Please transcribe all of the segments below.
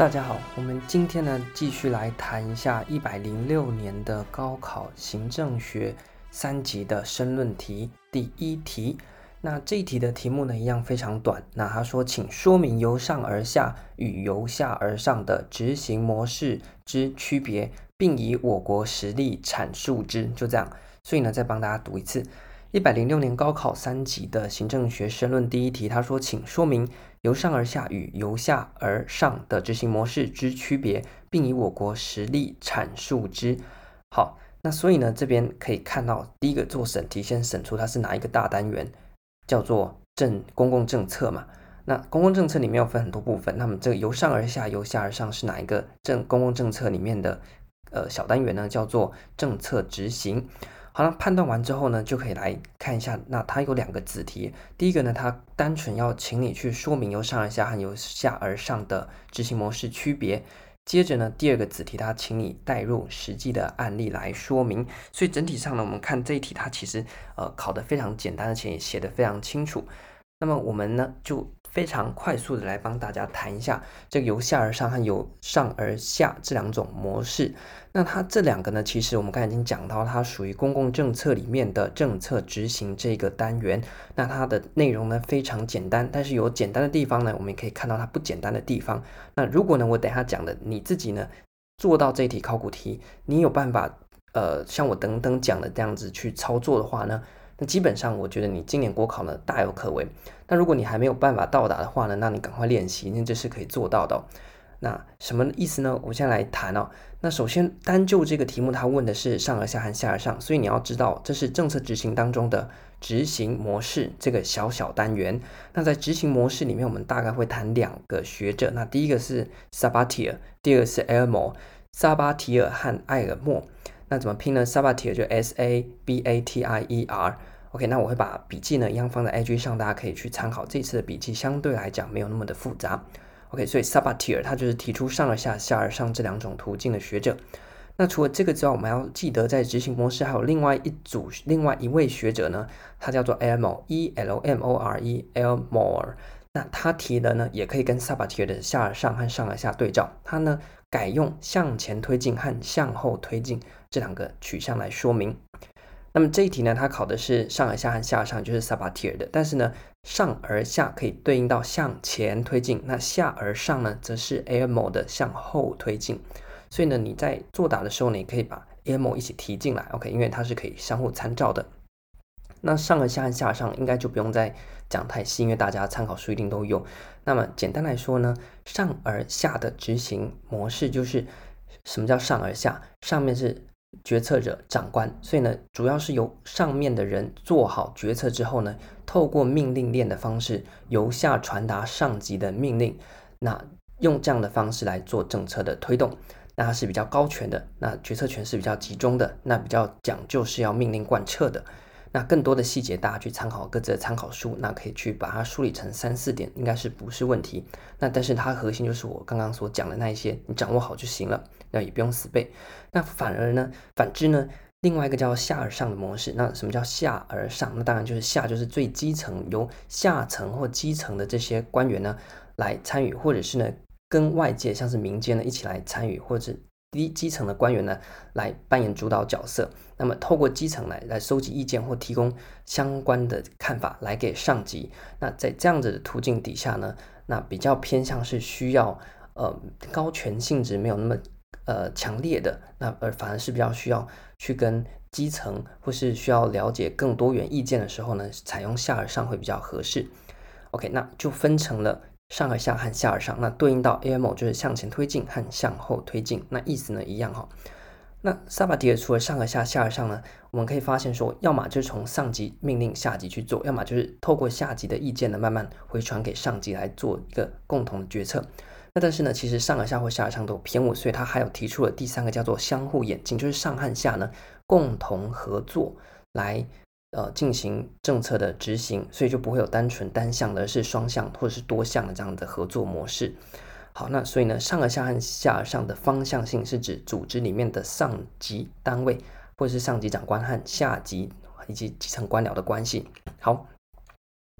大家好，我们今天呢继续来谈一下一百零六年的高考行政学三级的申论题第一题。那这一题的题目呢一样非常短。那他说，请说明由上而下与由下而上的执行模式之区别，并以我国实例阐述之。就这样。所以呢，再帮大家读一次。一百零六年高考三级的行政学申论第一题，他说，请说明由上而下与由下而上的执行模式之区别，并以我国实例阐述之。好，那所以呢，这边可以看到，第一个做审题，先审出它是哪一个大单元，叫做政公共政策嘛。那公共政策里面有分很多部分，那么这个由上而下、由下而上是哪一个政公共政策里面的呃小单元呢？叫做政策执行。好了，判断完之后呢，就可以来看一下。那它有两个子题，第一个呢，它单纯要请你去说明由上而下和由下而上的执行模式区别。接着呢，第二个子题，它请你带入实际的案例来说明。所以整体上呢，我们看这一题，它其实呃考的非常简单，而且也写的非常清楚。那么我们呢，就非常快速的来帮大家谈一下这个由下而上和由上而下这两种模式。那它这两个呢，其实我们刚才已经讲到，它属于公共政策里面的政策执行这个单元。那它的内容呢非常简单，但是有简单的地方呢，我们也可以看到它不简单的地方。那如果呢，我等下讲的你自己呢做到这题考古题，你有办法呃像我等等讲的这样子去操作的话呢？那基本上，我觉得你今年国考呢大有可为。那如果你还没有办法到达的话呢，那你赶快练习，因为这是可以做到的。那什么意思呢？我现在来谈哦。那首先单就这个题目，它问的是上而下和下而上，所以你要知道这是政策执行当中的执行模式这个小小单元。那在执行模式里面，我们大概会谈两个学者。那第一个是 Sabatier，第二个是 Aymor。萨巴提尔和艾尔默。那怎么拼呢？Sabatier 就 S A B A T I E R。OK，那我会把笔记呢一样放在 IG 上，大家可以去参考。这次的笔记相对来讲没有那么的复杂。OK，所以 Sabatier 他就是提出上而下、下而上这两种途径的学者。那除了这个之外，我们要记得在执行模式还有另外一组、另外一位学者呢，他叫做 Elmore，E L M O R E Elmore。那他提的呢，也可以跟 Sabatier 的下而上和上而下对照。他呢改用向前推进和向后推进这两个取向来说明。那么这一题呢，它考的是上而下和下而上，就是 Sabatier 的。但是呢，上而下可以对应到向前推进，那下而上呢，则是 Aymor 的向后推进。所以呢，你在作答的时候，你可以把 Aymor 一起提进来，OK，因为它是可以相互参照的。那上而下和下上应该就不用再讲太细，因为大家参考书一定都有。那么简单来说呢，上而下的执行模式就是什么叫上而下？上面是决策者、长官，所以呢，主要是由上面的人做好决策之后呢，透过命令链的方式由下传达上级的命令，那用这样的方式来做政策的推动，那它是比较高权的，那决策权是比较集中的，那比较讲究是要命令贯彻的。那更多的细节，大家去参考各自的参考书，那可以去把它梳理成三四点，应该是不是问题。那但是它核心就是我刚刚所讲的那一些，你掌握好就行了，那也不用死背。那反而呢，反之呢，另外一个叫下而上的模式，那什么叫下而上？那当然就是下就是最基层，由下层或基层的这些官员呢来参与，或者是呢跟外界像是民间呢一起来参与，或者。低基层的官员呢，来扮演主导角色。那么，透过基层来来收集意见或提供相关的看法，来给上级。那在这样子的途径底下呢，那比较偏向是需要呃高权性质没有那么呃强烈的，那而反而是比较需要去跟基层或是需要了解更多元意见的时候呢，采用下而上会比较合适。OK，那就分成了。上和下和下而上，那对应到 A M O 就是向前推进和向后推进，那意思呢一样哈。那萨巴蒂尔除了上和下、下而上呢，我们可以发现说，要么就是从上级命令下级去做，要么就是透过下级的意见呢，慢慢回传给上级来做一个共同的决策。那但是呢，其实上而下或下而上都偏误，所以他还有提出了第三个叫做相互演进，就是上和下呢共同合作来。呃，进行政策的执行，所以就不会有单纯单向的，是双向或者是多项的这样的合作模式。好，那所以呢，上而下和下而上的方向性是指组织里面的上级单位或者是上级长官和下级以及基层官僚的关系。好，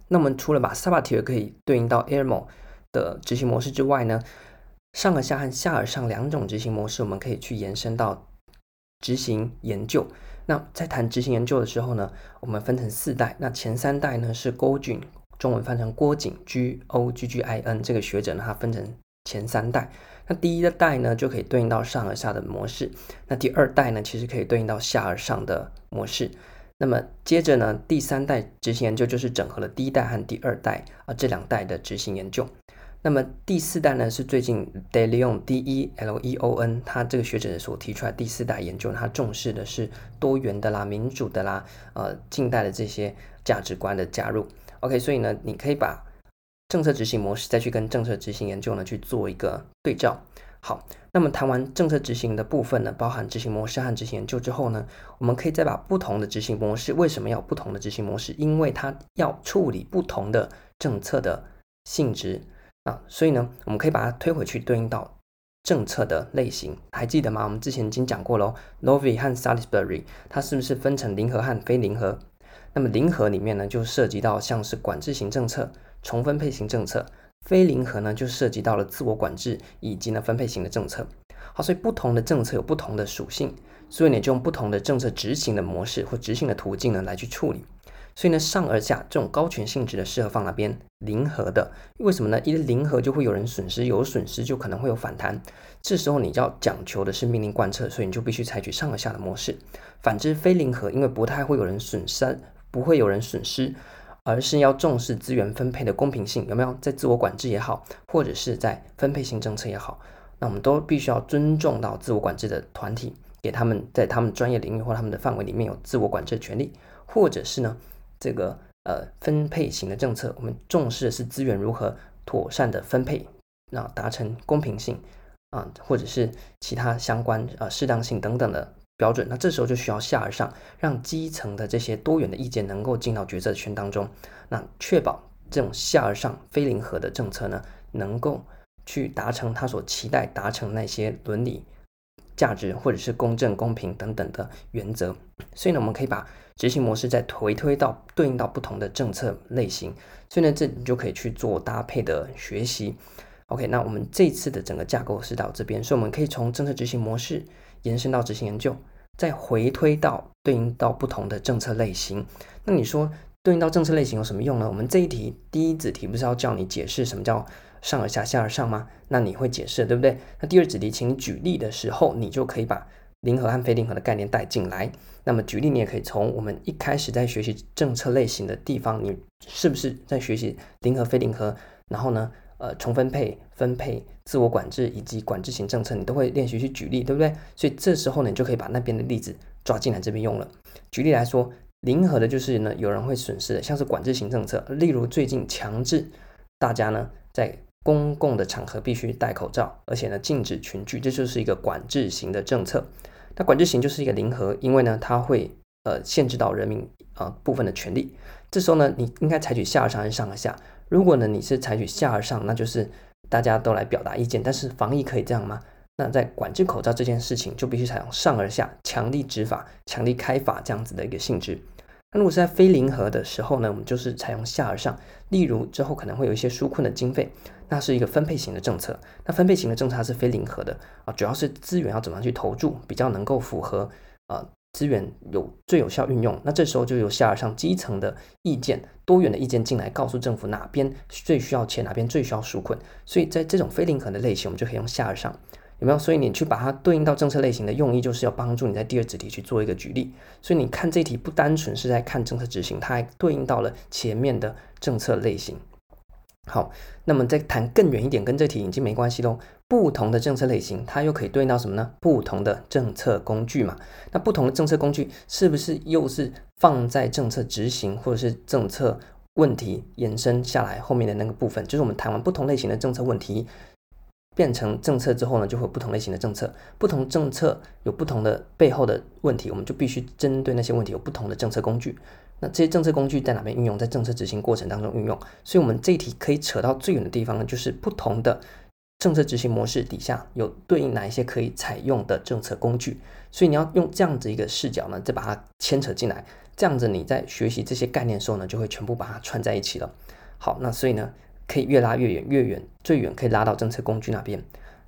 那我们除了把萨巴提尔可以对应到 airmo 的执行模式之外呢，上而下和下而上两种执行模式，我们可以去延伸到执行研究。那在谈执行研究的时候呢，我们分成四代。那前三代呢是郭俊，中文翻成郭景 G O G G I N 这个学者呢，他分成前三代。那第一代呢就可以对应到上而下的模式。那第二代呢其实可以对应到下而上的模式。那么接着呢，第三代执行研究就是整合了第一代和第二代啊这两代的执行研究。那么第四代呢，是最近 De Leon D E L E O N 他这个学者所提出来第四代研究，他重视的是多元的啦、民主的啦、呃近代的这些价值观的加入。OK，所以呢，你可以把政策执行模式再去跟政策执行研究呢去做一个对照。好，那么谈完政策执行的部分呢，包含执行模式和执行研究之后呢，我们可以再把不同的执行模式，为什么要不同的执行模式？因为它要处理不同的政策的性质。啊，所以呢，我们可以把它推回去对应到政策的类型，还记得吗？我们之前已经讲过喽，Novy 和 Salisbury，它是不是分成零和和非零和？那么零和里面呢，就涉及到像是管制型政策、重分配型政策；非零和呢，就涉及到了自我管制以及呢分配型的政策。好，所以不同的政策有不同的属性，所以你就用不同的政策执行的模式或执行的途径呢来去处理。所以呢，上而下这种高权性质的适合放那边，零和的，为什么呢？因为零和就会有人损失，有损失就可能会有反弹，这时候你要讲求的是命令贯彻，所以你就必须采取上而下的模式。反之，非零和，因为不太会有人损失，不会有人损失，而是要重视资源分配的公平性，有没有？在自我管制也好，或者是在分配性政策也好，那我们都必须要尊重到自我管制的团体，给他们在他们专业领域或他们的范围里面有自我管制的权利，或者是呢？这个呃分配型的政策，我们重视的是资源如何妥善的分配，那达成公平性啊，或者是其他相关啊适当性等等的标准。那这时候就需要下而上，让基层的这些多元的意见能够进到决策圈当中，那确保这种下而上非零和的政策呢，能够去达成他所期待达成那些伦理价值或者是公正公平等等的原则。所以呢，我们可以把执行模式再回推到对应到不同的政策类型，所以呢，这你就可以去做搭配的学习。OK，那我们这次的整个架构是到这边，所以我们可以从政策执行模式延伸到执行研究，再回推到对应到不同的政策类型。那你说对应到政策类型有什么用呢？我们这一题第一子题不是要叫你解释什么叫上而下、下而上吗？那你会解释对不对？那第二子题请举例的时候，你就可以把零和和非零和的概念带进来。那么举例，你也可以从我们一开始在学习政策类型的地方，你是不是在学习零和非零和？然后呢，呃，重分配、分配、自我管制以及管制型政策，你都会练习去举例，对不对？所以这时候呢，你就可以把那边的例子抓进来这边用了。举例来说，零和的就是呢，有人会损失的，像是管制型政策，例如最近强制大家呢在公共的场合必须戴口罩，而且呢禁止群聚，这就是一个管制型的政策。那管制型就是一个零和，因为呢，它会呃限制到人民啊、呃、部分的权利。这时候呢，你应该采取下而上还是上而下？如果呢你是采取下而上，那就是大家都来表达意见。但是防疫可以这样吗？那在管制口罩这件事情，就必须采用上而下，强力执法、强力开法这样子的一个性质。那如果是在非零和的时候呢，我们就是采用下而上。例如之后可能会有一些纾困的经费，那是一个分配型的政策。那分配型的政策它是非零和的啊，主要是资源要怎么样去投注，比较能够符合呃资源有最有效运用。那这时候就由下而上基层的意见、多元的意见进来，告诉政府哪边最需要钱，哪边最需要纾困。所以在这种非零和的类型，我们就可以用下而上。有没有？所以你去把它对应到政策类型的用意，就是要帮助你在第二子题去做一个举例。所以你看这题不单纯是在看政策执行，它还对应到了前面的政策类型。好，那么再谈更远一点，跟这题已经没关系喽。不同的政策类型，它又可以对应到什么呢？不同的政策工具嘛。那不同的政策工具是不是又是放在政策执行或者是政策问题延伸下来后面的那个部分？就是我们谈完不同类型的政策问题。变成政策之后呢，就会有不同类型的政策，不同政策有不同的背后的问题，我们就必须针对那些问题有不同的政策工具。那这些政策工具在哪边运用？在政策执行过程当中运用。所以，我们这一题可以扯到最远的地方呢，就是不同的政策执行模式底下有对应哪一些可以采用的政策工具。所以，你要用这样子一个视角呢，再把它牵扯进来，这样子你在学习这些概念的时候呢，就会全部把它串在一起了。好，那所以呢。可以越拉越远，越远最远可以拉到政策工具那边。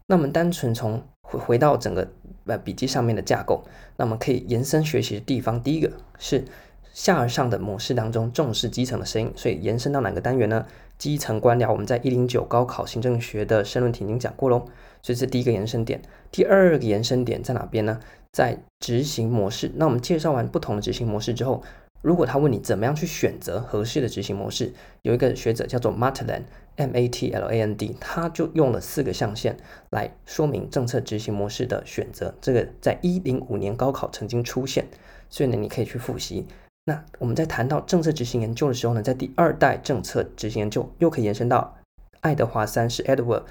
那我们单纯从回回到整个呃笔记上面的架构，那我们可以延伸学习的地方，第一个是下而上的模式当中重视基层的声音，所以延伸到哪个单元呢？基层官僚，我们在一零九高考行政学的申论题已经讲过喽，所以是第一个延伸点。第二个延伸点在哪边呢？在执行模式。那我们介绍完不同的执行模式之后，如果他问你怎么样去选择合适的执行模式，有一个学者叫做 Matland，M-A-T-L-A-N-D，他就用了四个象限来说明政策执行模式的选择。这个在一零五年高考曾经出现，所以呢，你可以去复习。那我们在谈到政策执行研究的时候呢，在第二代政策执行研究又可以延伸到爱德华三世 （Edward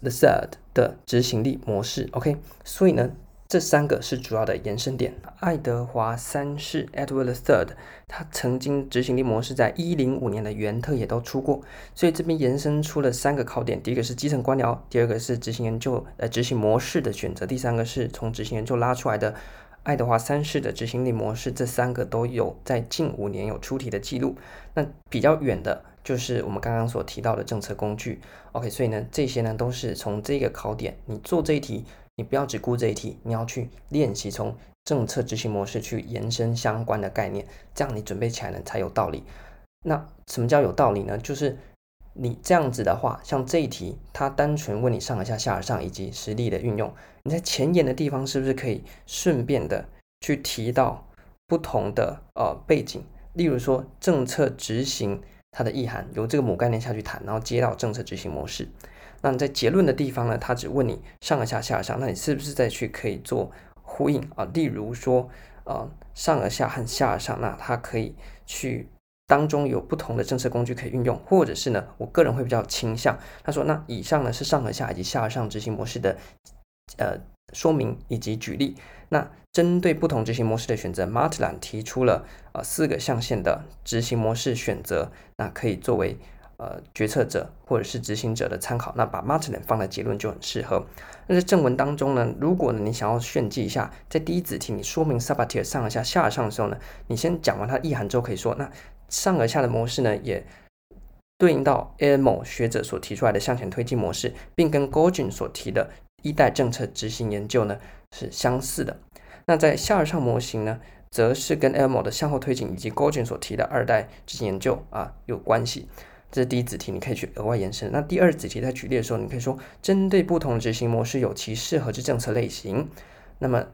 the Third） 的执行力模式。OK，所以呢，这三个是主要的延伸点。爱德华三世 （Edward the Third） 他曾经执行力模式在一零五年的原特也都出过，所以这边延伸出了三个考点：第一个是基层官僚，第二个是执行研究呃执行模式的选择，第三个是从执行研究拉出来的。爱德华三世的执行力模式，这三个都有在近五年有出题的记录。那比较远的就是我们刚刚所提到的政策工具。OK，所以呢，这些呢都是从这个考点，你做这一题，你不要只顾这一题，你要去练习从政策执行模式去延伸相关的概念，这样你准备起来呢才有道理。那什么叫有道理呢？就是。你这样子的话，像这一题，它单纯问你上而下、下而上以及实例的运用，你在前言的地方是不是可以顺便的去提到不同的呃背景？例如说政策执行它的意涵，由这个母概念下去谈，然后接到政策执行模式。那你在结论的地方呢，他只问你上而下、下而上，那你是不是再去可以做呼应啊？例如说呃上而下和下而上，那它可以去。当中有不同的政策工具可以运用，或者是呢，我个人会比较倾向他说，那以上呢是上而下以及下而上执行模式的呃说明以及举例。那针对不同执行模式的选择，martland 提出了呃四个象限的执行模式选择，那可以作为呃决策者或者是执行者的参考。那把 Maitland 放在结论就很适合。那在正文当中呢，如果呢你想要炫技一下，在第一子题你说明 Sabatier 上而下、下而上的时候呢，你先讲完它意涵之后可以说那。上而下的模式呢，也对应到 Elmo 学者所提出来的向前推进模式，并跟 Golding 所提的一代政策执行研究呢是相似的。那在下而上模型呢，则是跟 Elmo 的向后推进以及 Gordon 所提的二代执行研究啊有关系。这是第一子题，你可以去额外延伸。那第二子题在举例的时候，你可以说针对不同执行模式有其适合之政策类型。那么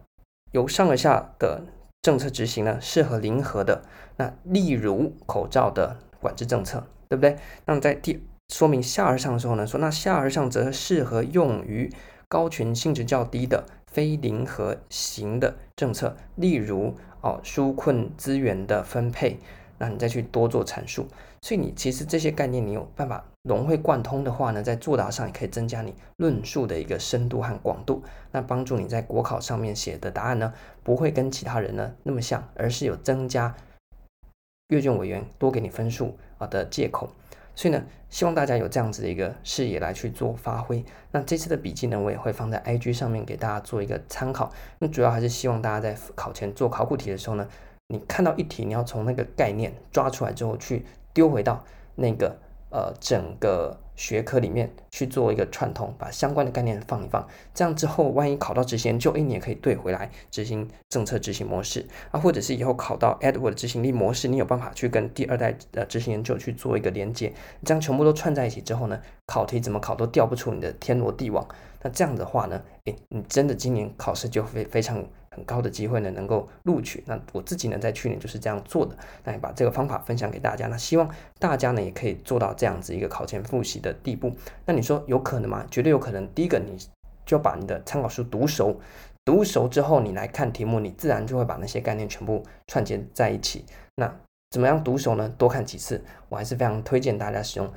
由上而下的。政策执行呢，适合零和的，那例如口罩的管制政策，对不对？那么在第说明下而上的时候呢，说那下而上则适合用于高权性质较低的非零和型的政策，例如哦纾困资源的分配。那你再去多做阐述，所以你其实这些概念你有办法融会贯通的话呢，在作答上也可以增加你论述的一个深度和广度，那帮助你在国考上面写的答案呢，不会跟其他人呢那么像，而是有增加阅卷委员多给你分数啊的借口。所以呢，希望大家有这样子的一个视野来去做发挥。那这次的笔记呢，我也会放在 IG 上面给大家做一个参考。那主要还是希望大家在考前做考古题的时候呢。你看到一题，你要从那个概念抓出来之后，去丢回到那个呃整个学科里面去做一个串通，把相关的概念放一放。这样之后，万一考到执行研究，哎，你也可以对回来执行政策执行模式啊，或者是以后考到 Edward 执行力模式，你有办法去跟第二代呃执行研究去做一个连接。这样全部都串在一起之后呢，考题怎么考都调不出你的天罗地网。那这样的话呢，哎，你真的今年考试就非非常。很高的机会呢，能够录取。那我自己呢，在去年就是这样做的。那也把这个方法分享给大家。那希望大家呢，也可以做到这样子一个考前复习的地步。那你说有可能吗？绝对有可能。第一个，你就把你的参考书读熟，读熟之后，你来看题目，你自然就会把那些概念全部串接在一起。那怎么样读熟呢？多看几次，我还是非常推荐大家使用。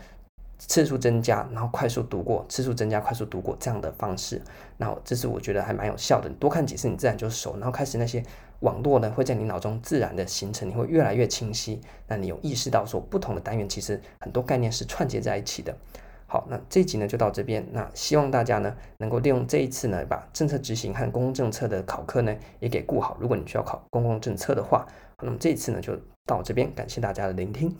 次数增加，然后快速读过；次数增加，快速读过这样的方式，那这是我觉得还蛮有效的。你多看几次，你自然就熟，然后开始那些网络呢会在你脑中自然的形成，你会越来越清晰。那你有意识到说，不同的单元其实很多概念是串接在一起的。好，那这一集呢就到这边。那希望大家呢能够利用这一次呢，把政策执行和公共政策的考科呢也给顾好。如果你需要考公共政策的话，那么这一次呢就到这边，感谢大家的聆听。